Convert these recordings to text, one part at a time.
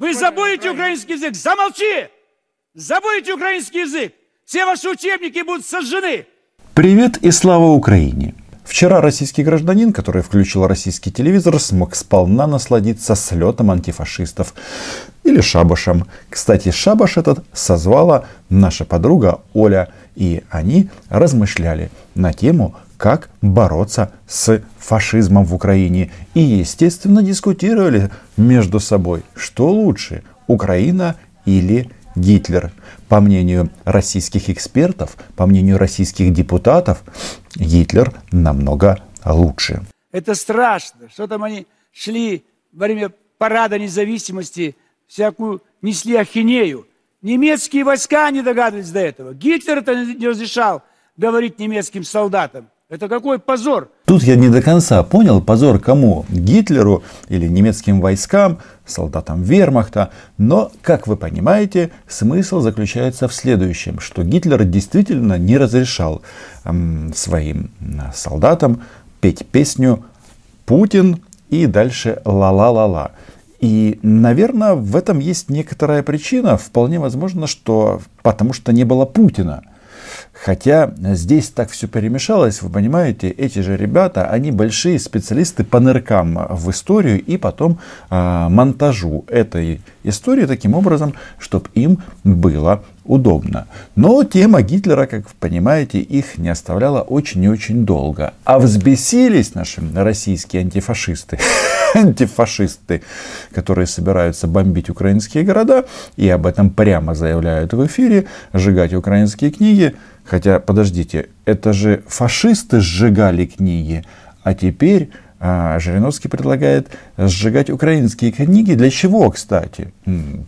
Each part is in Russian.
Вы забудете украинский язык. Замолчи! Забудете украинский язык. Все ваши учебники будут сожжены. Привет и слава Украине! Вчера российский гражданин, который включил российский телевизор, смог сполна насладиться слетом антифашистов или шабашем. Кстати, шабаш этот созвала наша подруга Оля, и они размышляли на тему, как бороться с фашизмом в Украине. И, естественно, дискутировали между собой, что лучше, Украина или Гитлер. По мнению российских экспертов, по мнению российских депутатов, Гитлер намного лучше. Это страшно. Что там они шли во время парада независимости, всякую несли ахинею. Немецкие войска не догадывались до этого. Гитлер это не разрешал говорить немецким солдатам. Это какой позор! Тут я не до конца понял, позор кому? Гитлеру или немецким войскам, солдатам вермахта. Но, как вы понимаете, смысл заключается в следующем, что Гитлер действительно не разрешал эм, своим солдатам петь песню «Путин» и дальше «ла-ла-ла-ла». И, наверное, в этом есть некоторая причина. Вполне возможно, что потому что не было Путина. Хотя здесь так все перемешалось, вы понимаете, эти же ребята, они большие специалисты по ныркам в историю и потом э, монтажу этой истории таким образом, чтобы им было удобно. Но тема Гитлера, как вы понимаете, их не оставляла очень и очень долго. А взбесились наши российские антифашисты, антифашисты, которые собираются бомбить украинские города и об этом прямо заявляют в эфире, сжигать украинские книги. Хотя, подождите, это же фашисты сжигали книги, а теперь Жириновский предлагает сжигать украинские книги. Для чего, кстати?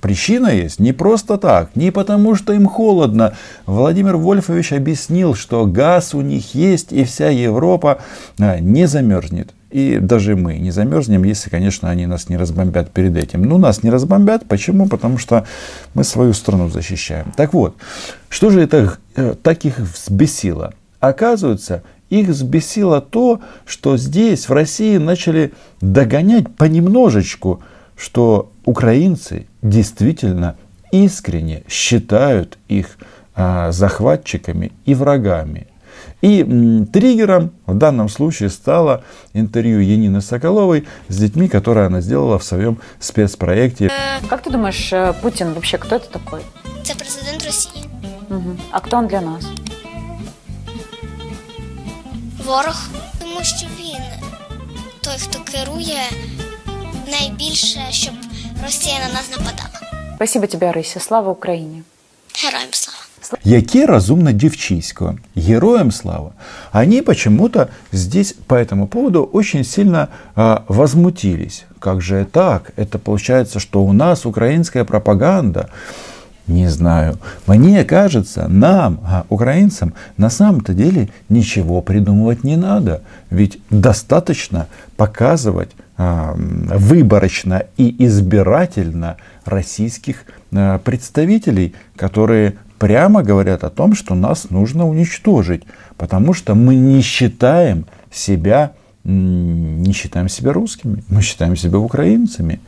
Причина есть не просто так, не потому что им холодно. Владимир Вольфович объяснил, что газ у них есть и вся Европа а, не замерзнет. И даже мы не замерзнем, если, конечно, они нас не разбомбят перед этим. Ну, нас не разбомбят. Почему? Потому что мы свою страну защищаем. Так вот, что же это э, так их взбесило? Оказывается, их взбесило то, что здесь, в России, начали догонять понемножечку, что украинцы действительно искренне считают их а, захватчиками и врагами. И триггером в данном случае стало интервью Янины Соколовой с детьми, которое она сделала в своем спецпроекте. Как ты думаешь, э, Путин вообще кто это такой? Это президент Росії. Угу. А кто он для нас? Ворог. Тому що він той, хто керує найбільше, щоб Росія на нас нападала. Спасибо тебе, Арися. Слава Україні. Героям слава! Яке разумно девчисько, героям слава. Они почему-то здесь по этому поводу очень сильно а, возмутились. Как же так? Это получается, что у нас украинская пропаганда. не знаю. Мне кажется, нам, а, украинцам, на самом-то деле ничего придумывать не надо. Ведь достаточно показывать а, выборочно и избирательно российских а, представителей, которые прямо говорят о том, что нас нужно уничтожить, потому что мы не считаем себя, не считаем себя русскими, мы считаем себя украинцами.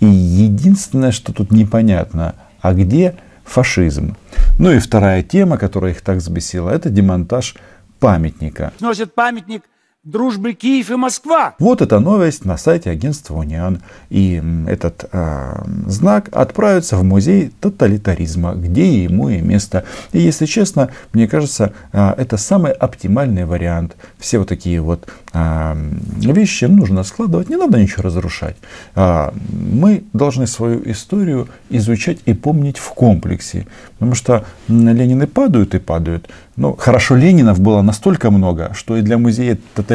И единственное, что тут непонятно, а где фашизм? Ну и вторая тема, которая их так взбесила, это демонтаж памятника. Сносят памятник дружбы Киев и Москва. Вот эта новость на сайте агентства Униан. И этот э, знак отправится в музей тоталитаризма, где ему и место. И если честно, мне кажется, э, это самый оптимальный вариант. Все вот такие вот э, вещи нужно складывать, не надо ничего разрушать. Э, мы должны свою историю изучать и помнить в комплексе. Потому что Ленины падают и падают. Ну, хорошо, Ленинов было настолько много, что и для музея тоталитаризма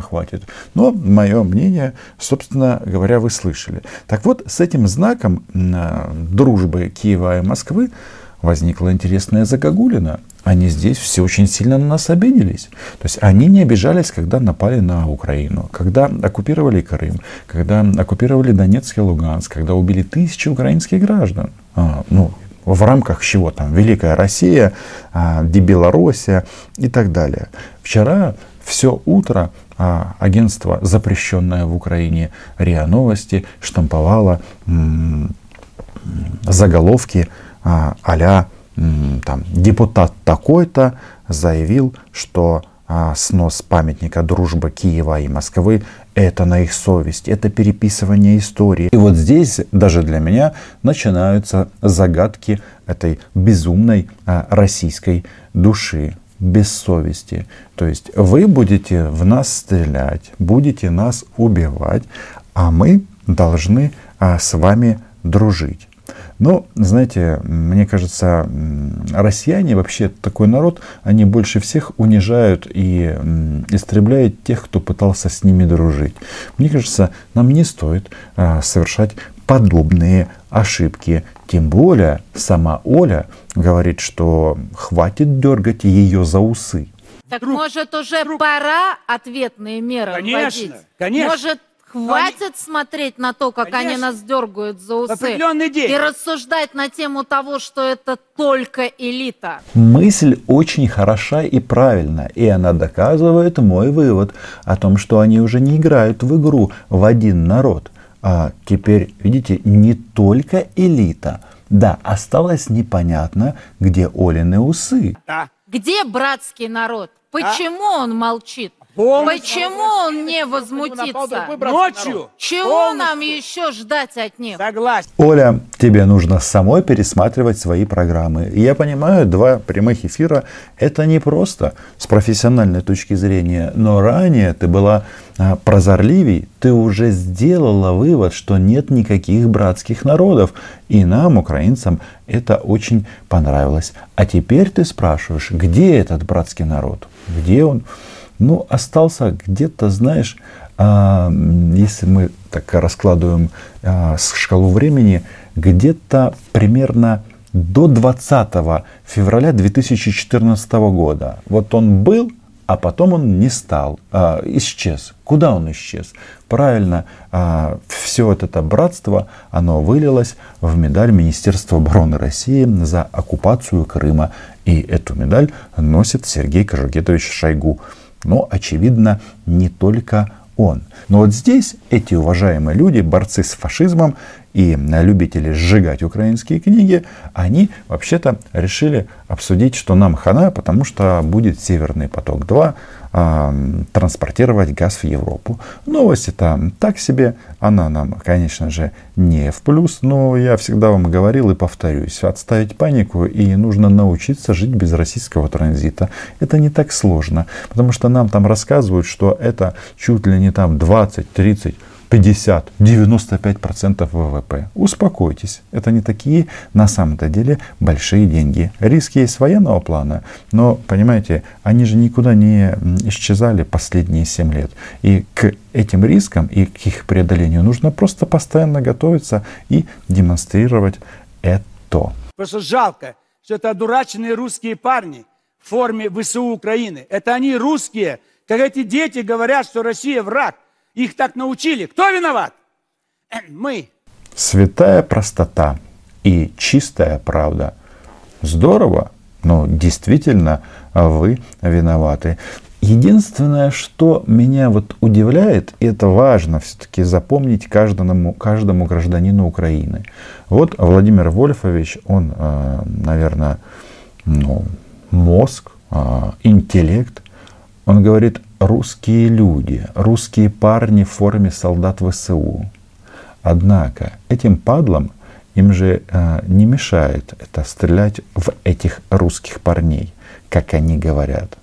хватит. Но мое мнение, собственно говоря, вы слышали. Так вот, с этим знаком э, дружбы Киева и Москвы возникла интересная загогулина. Они здесь все очень сильно на нас обиделись. То есть они не обижались, когда напали на Украину, когда оккупировали Крым, когда оккупировали Донецк и Луганск, когда убили тысячи украинских граждан. А, ну, в рамках чего там Великая Россия, а, Белоруссия и так далее. Вчера все утро а, агентство, запрещенное в Украине РИА Новости, штамповало заголовки а, а там, депутат такой-то заявил, что а, снос памятника дружбы Киева и Москвы это на их совесть, это переписывание истории. И вот здесь даже для меня начинаются загадки этой безумной а, российской души без совести. То есть вы будете в нас стрелять, будете нас убивать, а мы должны а, с вами дружить. Но, знаете, мне кажется, россияне вообще такой народ, они больше всех унижают и истребляют тех, кто пытался с ними дружить. Мне кажется, нам не стоит а, совершать подобные ошибки. Тем более сама Оля говорит, что хватит дергать ее за усы. Так может уже пора ответные меры Конечно, вводить? конечно. Может Хватит смотреть на то, как Конечно. они нас дергают за усы. определенный день. И рассуждать на тему того, что это только элита. Мысль очень хороша и правильна, и она доказывает мой вывод о том, что они уже не играют в игру в один народ. А теперь, видите, не только элита. Да, осталось непонятно, где Олины усы. Да. Где братский народ? Почему он молчит? Почему он не возмутится? Ночью. Чего полностью. нам еще ждать от них? Согласен. Оля, тебе нужно самой пересматривать свои программы. Я понимаю, два прямых эфира – это не просто с профессиональной точки зрения, но ранее ты была а, прозорливей, ты уже сделала вывод, что нет никаких братских народов. И нам, украинцам, это очень понравилось. А теперь ты спрашиваешь, где этот братский народ? Где он? Ну, остался где-то, знаешь, а, если мы так раскладываем а, шкалу времени, где-то примерно до 20 февраля 2014 года. Вот он был, а потом он не стал, а, исчез. Куда он исчез? Правильно, а, все это братство, оно вылилось в медаль Министерства обороны России за оккупацию Крыма. И эту медаль носит Сергей Кожугетович Шойгу. Но, очевидно, не только он. Но вот здесь эти уважаемые люди, борцы с фашизмом и любители сжигать украинские книги, они вообще-то решили обсудить, что нам хана, потому что будет Северный поток-2, транспортировать газ в Европу. Новость это так себе, она нам, конечно же, не в плюс, но я всегда вам говорил и повторюсь, отставить панику и нужно научиться жить без российского транзита. Это не так сложно, потому что нам там рассказывают, что это чуть ли не там 20, 30, 50, 95% ВВП. Успокойтесь, это не такие на самом-то деле большие деньги. Риски есть военного плана, но, понимаете, они же никуда не исчезали последние 7 лет. И к этим рискам и к их преодолению нужно просто постоянно готовиться и демонстрировать это. Просто жалко, что это одураченные русские парни в форме ВСУ Украины. Это они русские, как эти дети говорят, что Россия враг. Их так научили. Кто виноват? Мы. Святая простота и чистая правда. Здорово, но действительно вы виноваты. Единственное, что меня вот удивляет, и это важно все-таки запомнить каждому, каждому гражданину Украины. Вот Владимир Вольфович, он, э, наверное, ну, мозг, э, интеллект, он говорит, русские люди, русские парни в форме солдат ВСУ. Однако этим падлам им же э, не мешает это стрелять в этих русских парней, как они говорят.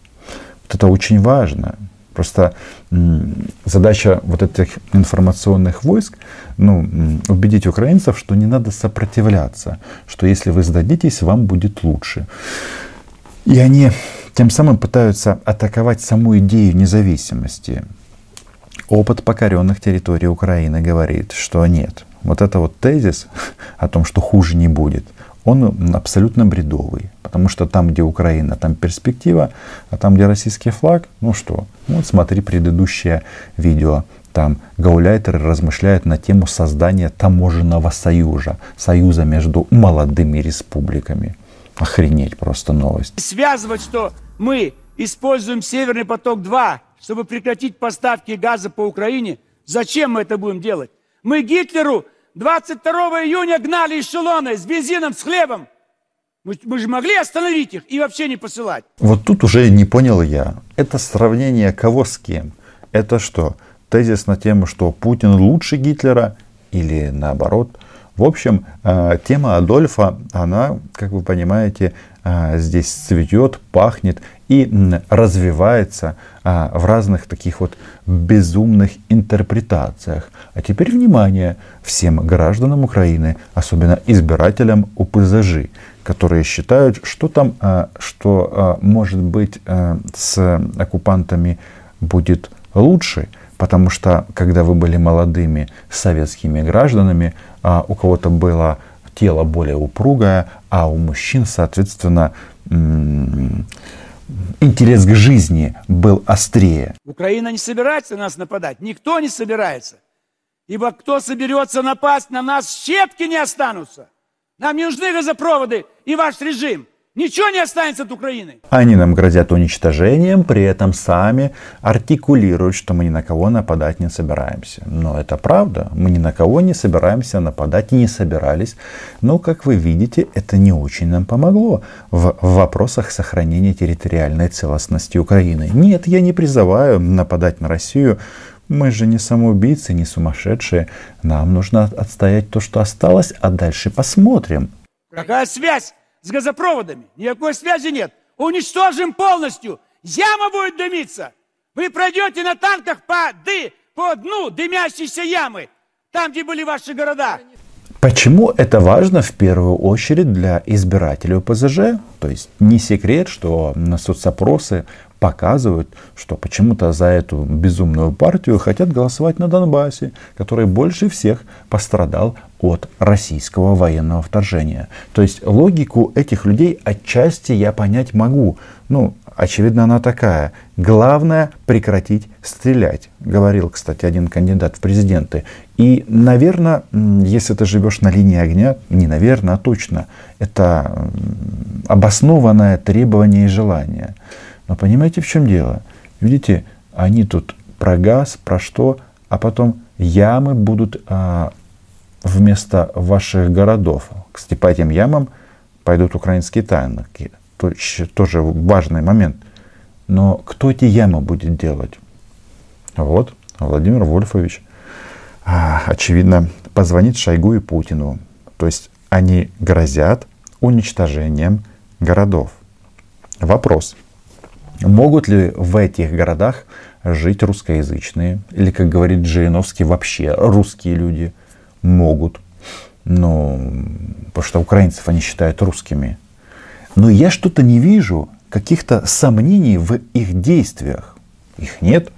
Вот это очень важно. Просто задача вот этих информационных войск ну, убедить украинцев, что не надо сопротивляться, что если вы сдадитесь, вам будет лучше. И они тем самым пытаются атаковать саму идею независимости. Опыт покоренных территорий Украины говорит, что нет. Вот это вот тезис о том, что хуже не будет, он абсолютно бредовый. Потому что там, где Украина, там перспектива, а там, где российский флаг, ну что, ну вот смотри предыдущее видео. Там гауляйтеры размышляют на тему создания таможенного союза, союза между молодыми республиками. Охренеть просто новость. Связывать, что мы используем Северный поток-2, чтобы прекратить поставки газа по Украине, зачем мы это будем делать? Мы Гитлеру 22 июня гнали эшелоны с бензином, с хлебом. Мы, мы же могли остановить их и вообще не посылать. Вот тут уже не понял я. Это сравнение кого с кем? Это что? Тезис на тему, что Путин лучше Гитлера или наоборот? В общем, э, тема Адольфа, она, как вы понимаете, э, здесь цветет, пахнет и развивается э, в разных таких вот безумных интерпретациях. А теперь внимание всем гражданам Украины, особенно избирателям УПЗЖ, которые считают, что там, что может быть с оккупантами будет лучше, потому что когда вы были молодыми советскими гражданами, а у кого-то было тело более упругое, а у мужчин, соответственно, интерес к жизни был острее. Украина не собирается на нас нападать, никто не собирается. Ибо кто соберется напасть на нас, щепки не останутся. Нам не нужны газопроводы и ваш режим. Ничего не останется от Украины. Они нам грозят уничтожением, при этом сами артикулируют, что мы ни на кого нападать не собираемся. Но это правда. Мы ни на кого не собираемся нападать и не собирались. Но, как вы видите, это не очень нам помогло в вопросах сохранения территориальной целостности Украины. Нет, я не призываю нападать на Россию. Мы же не самоубийцы, не сумасшедшие. Нам нужно отстоять то, что осталось, а дальше посмотрим. Какая связь? С газопроводами. Никакой связи нет. Уничтожим полностью. Яма будет дымиться. Вы пройдете на танках по, ды, по дну дымящейся ямы. Там, где были ваши города. Почему это важно в первую очередь для избирателей ОПЗЖ? То есть не секрет, что на соцопросы показывают, что почему-то за эту безумную партию хотят голосовать на Донбассе, который больше всех пострадал от российского военного вторжения. То есть логику этих людей отчасти я понять могу. Ну, очевидно, она такая. Главное прекратить стрелять, говорил, кстати, один кандидат в президенты. И, наверное, если ты живешь на линии огня, не наверное, а точно, это обоснованное требование и желание. Но понимаете, в чем дело? Видите, они тут про газ, про что, а потом ямы будут а, вместо ваших городов. Кстати, по этим ямам пойдут украинские танки. Тоже важный момент. Но кто эти ямы будет делать? Вот, Владимир Вольфович. А, очевидно, позвонит Шойгу и Путину. То есть они грозят уничтожением городов. Вопрос. Могут ли в этих городах жить русскоязычные? Или, как говорит Жириновский, вообще русские люди? Могут. Ну, потому что украинцев они считают русскими. Но я что-то не вижу каких-то сомнений в их действиях. Их нет.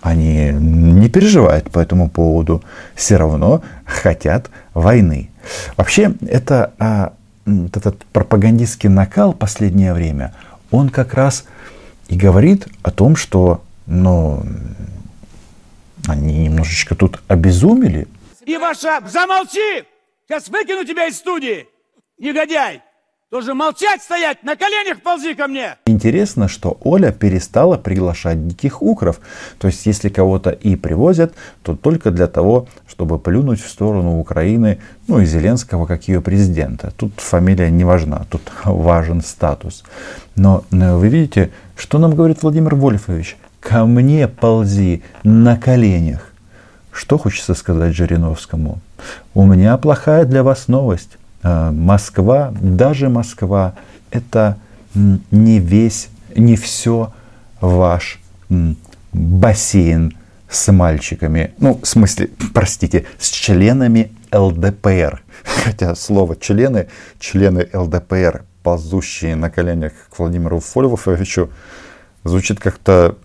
Они не переживают по этому поводу. Все равно хотят войны. Вообще, это, а, этот пропагандистский накал последнее время, он как раз и говорит о том, что ну, они немножечко тут обезумели. И ваша... Замолчи! Сейчас выкину тебя из студии, негодяй! Тоже молчать стоять, на коленях ползи ко мне. Интересно, что Оля перестала приглашать диких укров. То есть, если кого-то и привозят, то только для того, чтобы плюнуть в сторону Украины, ну и Зеленского, как ее президента. Тут фамилия не важна, тут важен статус. Но э, вы видите, что нам говорит Владимир Вольфович? Ко мне ползи на коленях. Что хочется сказать Жириновскому? У меня плохая для вас новость. Э, Москва, даже Москва, это не весь, не все ваш бассейн с мальчиками, ну, в смысле, простите, с членами ЛДПР. Хотя слово члены, члены ЛДПР, ползущие на коленях к Владимиру Фольвофовичу, звучит как-то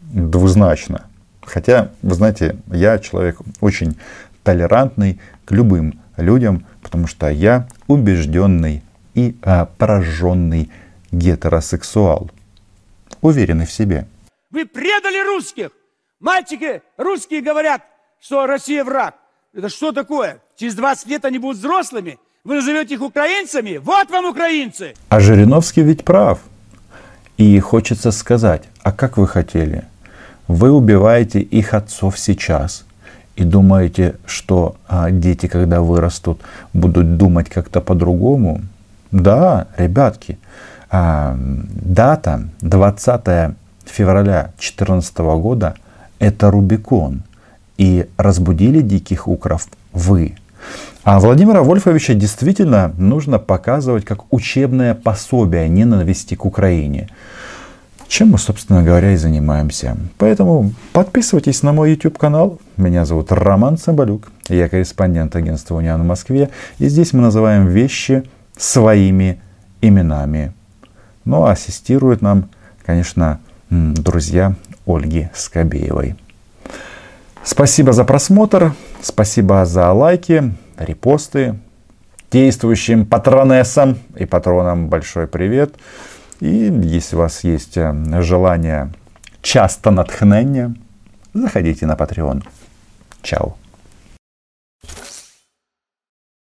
двузначно. Хотя, вы знаете, я человек очень толерантный к любым людям, потому что я убежденный и а, пораженный гетеросексуал, уверенный в себе. Вы предали русских! Мальчики русские говорят, что Россия враг. Это что такое? Через 20 лет они будут взрослыми? Вы назовете их украинцами? Вот вам украинцы! А Жириновский ведь прав. И хочется сказать, а как вы хотели? Вы убиваете их отцов сейчас. И думаете, что а, дети, когда вырастут, будут думать как-то по-другому? Да, ребятки, а, дата 20 февраля 2014 года – это Рубикон. И разбудили диких укров вы. А Владимира Вольфовича действительно нужно показывать как учебное пособие ненависти к Украине. Чем мы, собственно говоря, и занимаемся. Поэтому подписывайтесь на мой YouTube канал. Меня зовут Роман Цымбалюк. Я корреспондент агентства Униан в Москве. И здесь мы называем вещи своими именами. Ну а ассистируют нам, конечно, друзья Ольги Скобеевой. Спасибо за просмотр, спасибо за лайки, репосты. Действующим патронессам и патронам большой привет. И если у вас есть э, желание часто натхнения, заходите на Patreon. Чао.